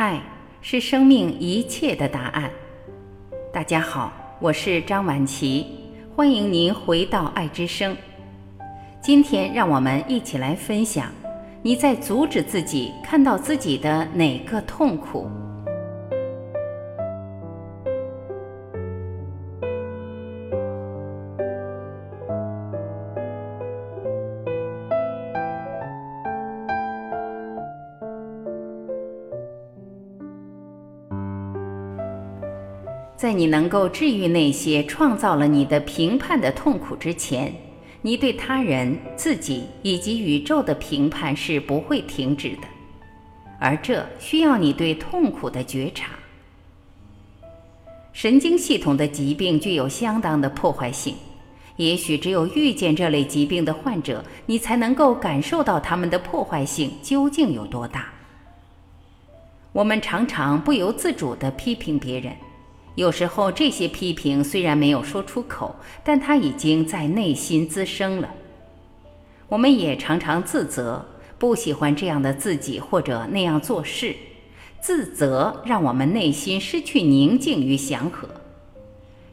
爱是生命一切的答案。大家好，我是张晚琪，欢迎您回到爱之声。今天，让我们一起来分享：你在阻止自己看到自己的哪个痛苦？在你能够治愈那些创造了你的评判的痛苦之前，你对他人、自己以及宇宙的评判是不会停止的，而这需要你对痛苦的觉察。神经系统的疾病具有相当的破坏性，也许只有遇见这类疾病的患者，你才能够感受到他们的破坏性究竟有多大。我们常常不由自主地批评别人。有时候，这些批评虽然没有说出口，但它已经在内心滋生了。我们也常常自责，不喜欢这样的自己或者那样做事。自责让我们内心失去宁静与祥和。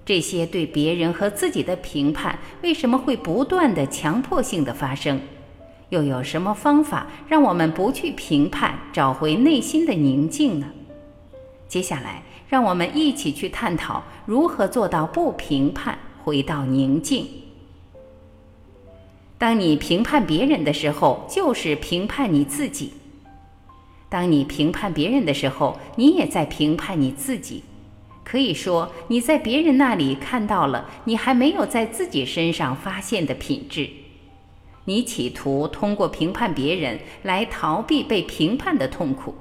这些对别人和自己的评判为什么会不断的强迫性的发生？又有什么方法让我们不去评判，找回内心的宁静呢？接下来。让我们一起去探讨如何做到不评判，回到宁静。当你评判别人的时候，就是评判你自己；当你评判别人的时候，你也在评判你自己。可以说，你在别人那里看到了你还没有在自己身上发现的品质。你企图通过评判别人来逃避被评判的痛苦。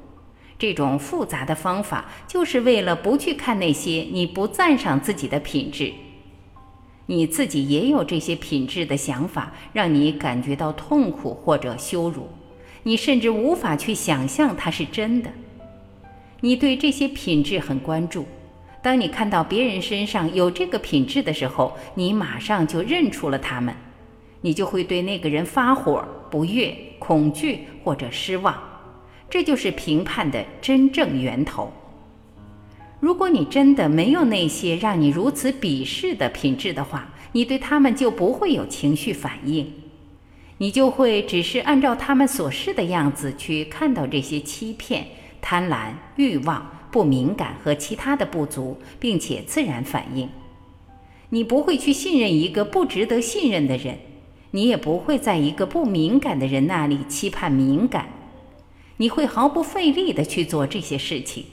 这种复杂的方法，就是为了不去看那些你不赞赏自己的品质。你自己也有这些品质的想法，让你感觉到痛苦或者羞辱。你甚至无法去想象它是真的。你对这些品质很关注。当你看到别人身上有这个品质的时候，你马上就认出了他们，你就会对那个人发火、不悦、恐惧或者失望。这就是评判的真正源头。如果你真的没有那些让你如此鄙视的品质的话，你对他们就不会有情绪反应，你就会只是按照他们所示的样子去看到这些欺骗、贪婪、欲望、不敏感和其他的不足，并且自然反应。你不会去信任一个不值得信任的人，你也不会在一个不敏感的人那里期盼敏感。你会毫不费力地去做这些事情。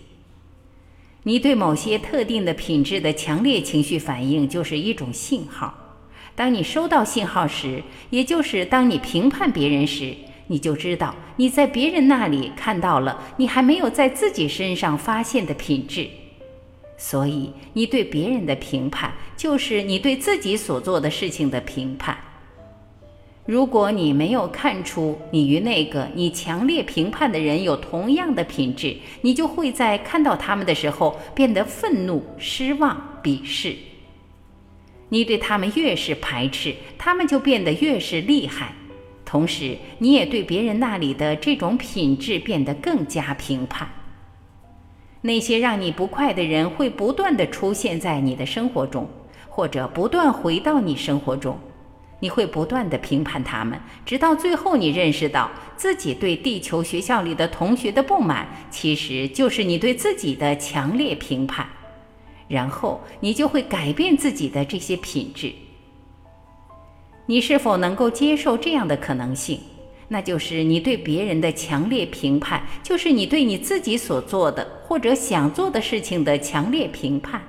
你对某些特定的品质的强烈情绪反应就是一种信号。当你收到信号时，也就是当你评判别人时，你就知道你在别人那里看到了你还没有在自己身上发现的品质。所以，你对别人的评判就是你对自己所做的事情的评判。如果你没有看出你与那个你强烈评判的人有同样的品质，你就会在看到他们的时候变得愤怒、失望、鄙视。你对他们越是排斥，他们就变得越是厉害。同时，你也对别人那里的这种品质变得更加评判。那些让你不快的人会不断的出现在你的生活中，或者不断回到你生活中。你会不断的评判他们，直到最后你认识到自己对地球学校里的同学的不满，其实就是你对自己的强烈评判。然后你就会改变自己的这些品质。你是否能够接受这样的可能性？那就是你对别人的强烈评判，就是你对你自己所做的或者想做的事情的强烈评判。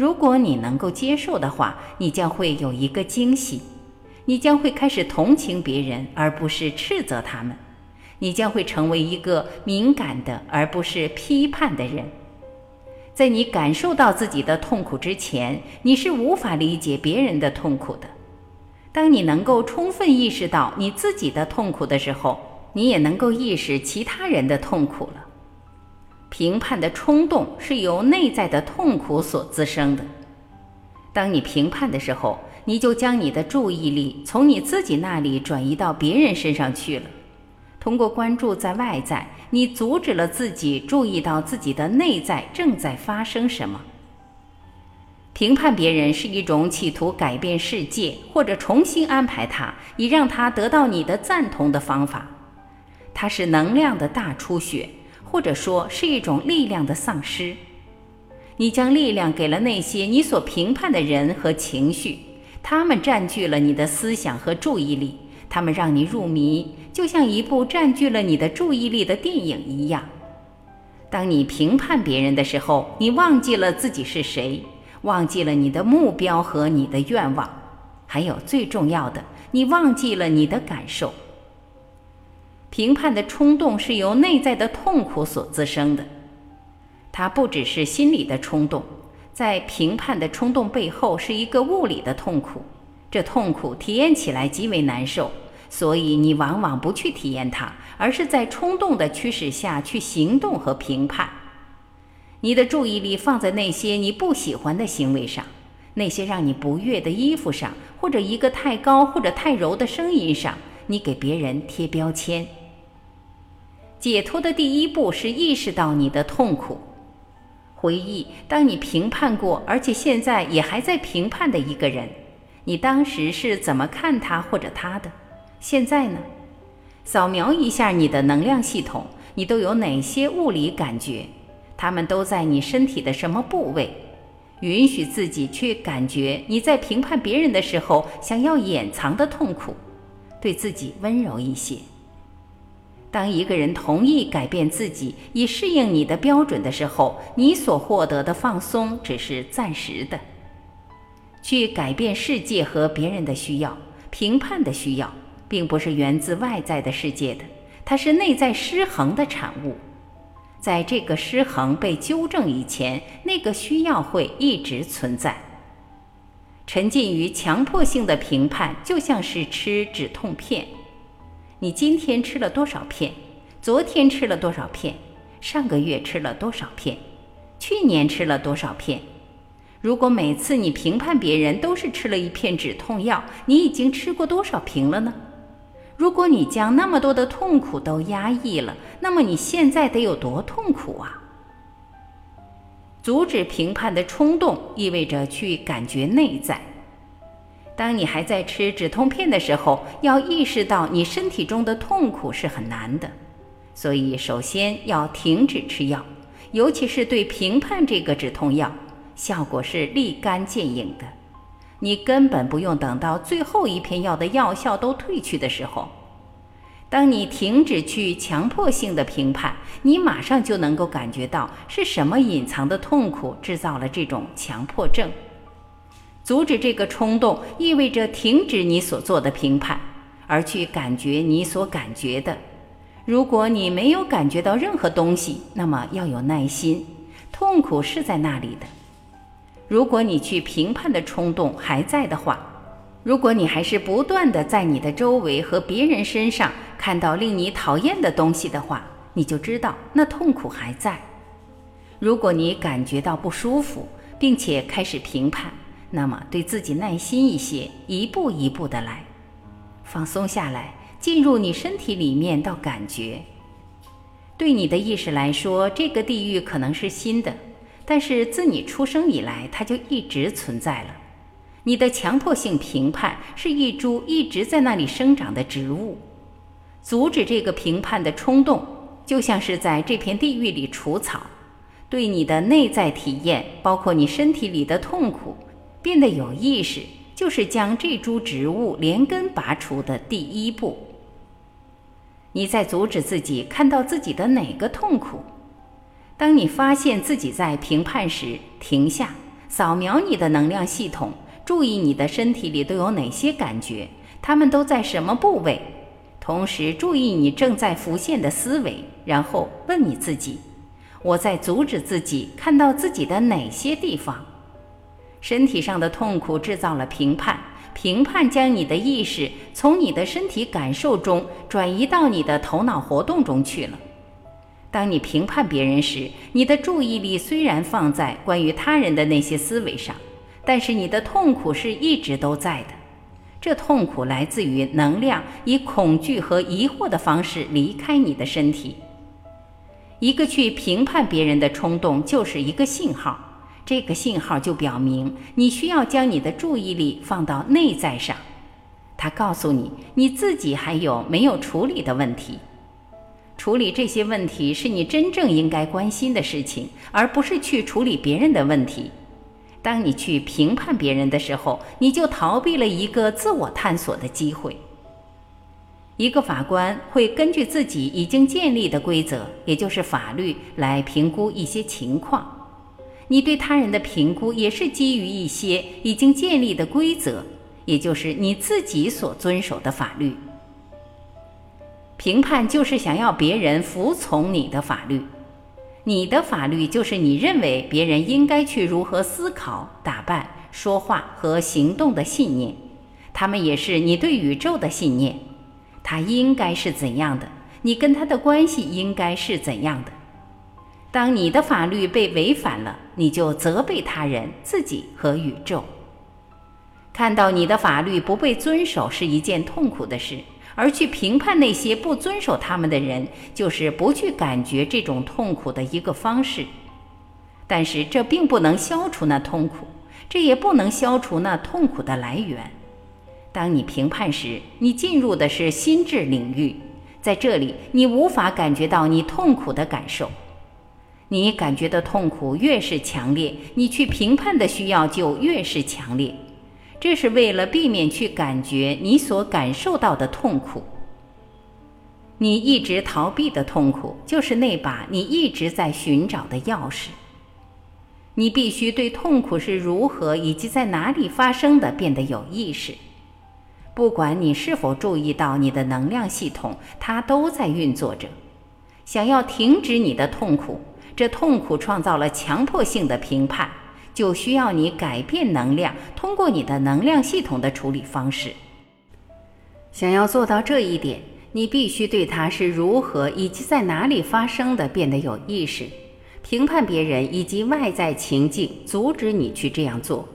如果你能够接受的话，你将会有一个惊喜，你将会开始同情别人，而不是斥责他们。你将会成为一个敏感的，而不是批判的人。在你感受到自己的痛苦之前，你是无法理解别人的痛苦的。当你能够充分意识到你自己的痛苦的时候，你也能够意识其他人的痛苦了。评判的冲动是由内在的痛苦所滋生的。当你评判的时候，你就将你的注意力从你自己那里转移到别人身上去了。通过关注在外在，你阻止了自己注意到自己的内在正在发生什么。评判别人是一种企图改变世界或者重新安排它，以让它得到你的赞同的方法。它是能量的大出血，或者说是一种力量的丧失。你将力量给了那些你所评判的人和情绪，他们占据了你的思想和注意力，他们让你入迷，就像一部占据了你的注意力的电影一样。当你评判别人的时候，你忘记了自己是谁。忘记了你的目标和你的愿望，还有最重要的，你忘记了你的感受。评判的冲动是由内在的痛苦所滋生的，它不只是心理的冲动，在评判的冲动背后是一个物理的痛苦，这痛苦体验起来极为难受，所以你往往不去体验它，而是在冲动的驱使下去行动和评判。你的注意力放在那些你不喜欢的行为上，那些让你不悦的衣服上，或者一个太高或者太柔的声音上，你给别人贴标签。解脱的第一步是意识到你的痛苦，回忆当你评判过，而且现在也还在评判的一个人，你当时是怎么看他或者他的？现在呢？扫描一下你的能量系统，你都有哪些物理感觉？他们都在你身体的什么部位？允许自己去感觉你在评判别人的时候想要掩藏的痛苦，对自己温柔一些。当一个人同意改变自己以适应你的标准的时候，你所获得的放松只是暂时的。去改变世界和别人的需要、评判的需要，并不是源自外在的世界的，它是内在失衡的产物。在这个失衡被纠正以前，那个需要会一直存在。沉浸于强迫性的评判，就像是吃止痛片。你今天吃了多少片？昨天吃了多少片？上个月吃了多少片？去年吃了多少片？如果每次你评判别人都是吃了一片止痛药，你已经吃过多少瓶了呢？如果你将那么多的痛苦都压抑了，那么你现在得有多痛苦啊？阻止评判的冲动意味着去感觉内在。当你还在吃止痛片的时候，要意识到你身体中的痛苦是很难的，所以首先要停止吃药，尤其是对评判这个止痛药，效果是立竿见影的。你根本不用等到最后一片药的药效都褪去的时候，当你停止去强迫性的评判，你马上就能够感觉到是什么隐藏的痛苦制造了这种强迫症。阻止这个冲动，意味着停止你所做的评判，而去感觉你所感觉的。如果你没有感觉到任何东西，那么要有耐心，痛苦是在那里的。如果你去评判的冲动还在的话，如果你还是不断的在你的周围和别人身上看到令你讨厌的东西的话，你就知道那痛苦还在。如果你感觉到不舒服，并且开始评判，那么对自己耐心一些，一步一步的来，放松下来，进入你身体里面到感觉。对你的意识来说，这个地狱可能是新的。但是自你出生以来，它就一直存在了。你的强迫性评判是一株一直在那里生长的植物。阻止这个评判的冲动，就像是在这片地狱里除草。对你的内在体验，包括你身体里的痛苦，变得有意识，就是将这株植物连根拔除的第一步。你在阻止自己看到自己的哪个痛苦？当你发现自己在评判时，停下，扫描你的能量系统，注意你的身体里都有哪些感觉，它们都在什么部位。同时注意你正在浮现的思维，然后问你自己：我在阻止自己看到自己的哪些地方？身体上的痛苦制造了评判，评判将你的意识从你的身体感受中转移到你的头脑活动中去了。当你评判别人时，你的注意力虽然放在关于他人的那些思维上，但是你的痛苦是一直都在的。这痛苦来自于能量以恐惧和疑惑的方式离开你的身体。一个去评判别人的冲动就是一个信号，这个信号就表明你需要将你的注意力放到内在上。它告诉你你自己还有没有处理的问题。处理这些问题是你真正应该关心的事情，而不是去处理别人的问题。当你去评判别人的时候，你就逃避了一个自我探索的机会。一个法官会根据自己已经建立的规则，也就是法律，来评估一些情况。你对他人的评估也是基于一些已经建立的规则，也就是你自己所遵守的法律。评判就是想要别人服从你的法律。你的法律就是你认为别人应该去如何思考、打扮、说话和行动的信念，他们也是你对宇宙的信念。他应该是怎样的，你跟他的关系应该是怎样的。当你的法律被违反了，你就责备他人、自己和宇宙。看到你的法律不被遵守是一件痛苦的事。而去评判那些不遵守他们的人，就是不去感觉这种痛苦的一个方式。但是这并不能消除那痛苦，这也不能消除那痛苦的来源。当你评判时，你进入的是心智领域，在这里你无法感觉到你痛苦的感受。你感觉的痛苦越是强烈，你去评判的需要就越是强烈。这是为了避免去感觉你所感受到的痛苦。你一直逃避的痛苦，就是那把你一直在寻找的钥匙。你必须对痛苦是如何以及在哪里发生的变得有意识。不管你是否注意到你的能量系统，它都在运作着。想要停止你的痛苦，这痛苦创造了强迫性的评判。就需要你改变能量，通过你的能量系统的处理方式。想要做到这一点，你必须对它是如何以及在哪里发生的变得有意识。评判别人以及外在情境阻止你去这样做。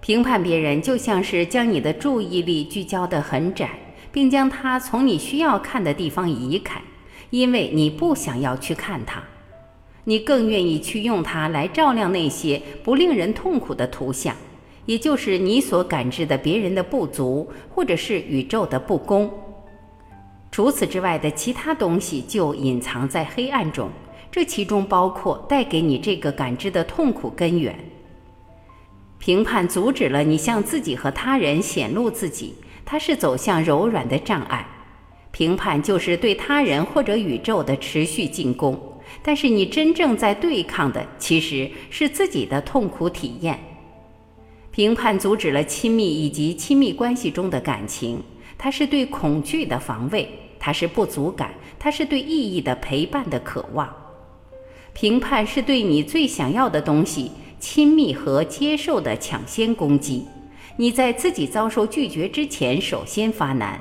评判别人就像是将你的注意力聚焦得很窄，并将它从你需要看的地方移开，因为你不想要去看它。你更愿意去用它来照亮那些不令人痛苦的图像，也就是你所感知的别人的不足，或者是宇宙的不公。除此之外的其他东西就隐藏在黑暗中，这其中包括带给你这个感知的痛苦根源。评判阻止了你向自己和他人显露自己，它是走向柔软的障碍。评判就是对他人或者宇宙的持续进攻。但是你真正在对抗的其实是自己的痛苦体验。评判阻止了亲密以及亲密关系中的感情，它是对恐惧的防卫，它是不足感，它是对意义的陪伴的渴望。评判是对你最想要的东西亲密和接受的抢先攻击。你在自己遭受拒绝之前，首先发难。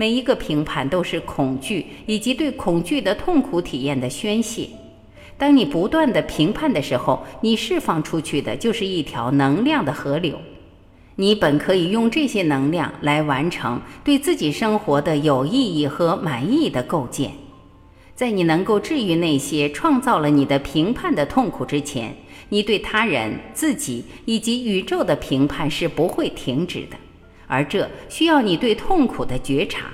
每一个评判都是恐惧以及对恐惧的痛苦体验的宣泄。当你不断的评判的时候，你释放出去的就是一条能量的河流。你本可以用这些能量来完成对自己生活的有意义和满意的构建。在你能够治愈那些创造了你的评判的痛苦之前，你对他人、自己以及宇宙的评判是不会停止的。而这需要你对痛苦的觉察。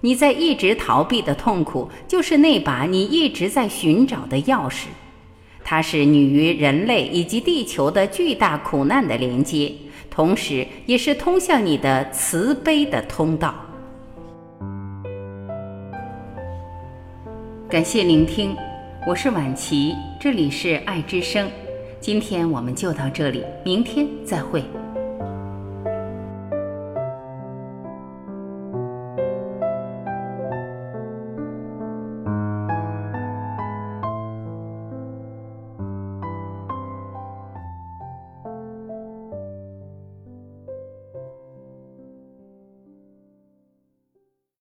你在一直逃避的痛苦，就是那把你一直在寻找的钥匙。它是你与人类以及地球的巨大苦难的连接，同时也是通向你的慈悲的通道。感谢聆听，我是晚琪，这里是爱之声。今天我们就到这里，明天再会。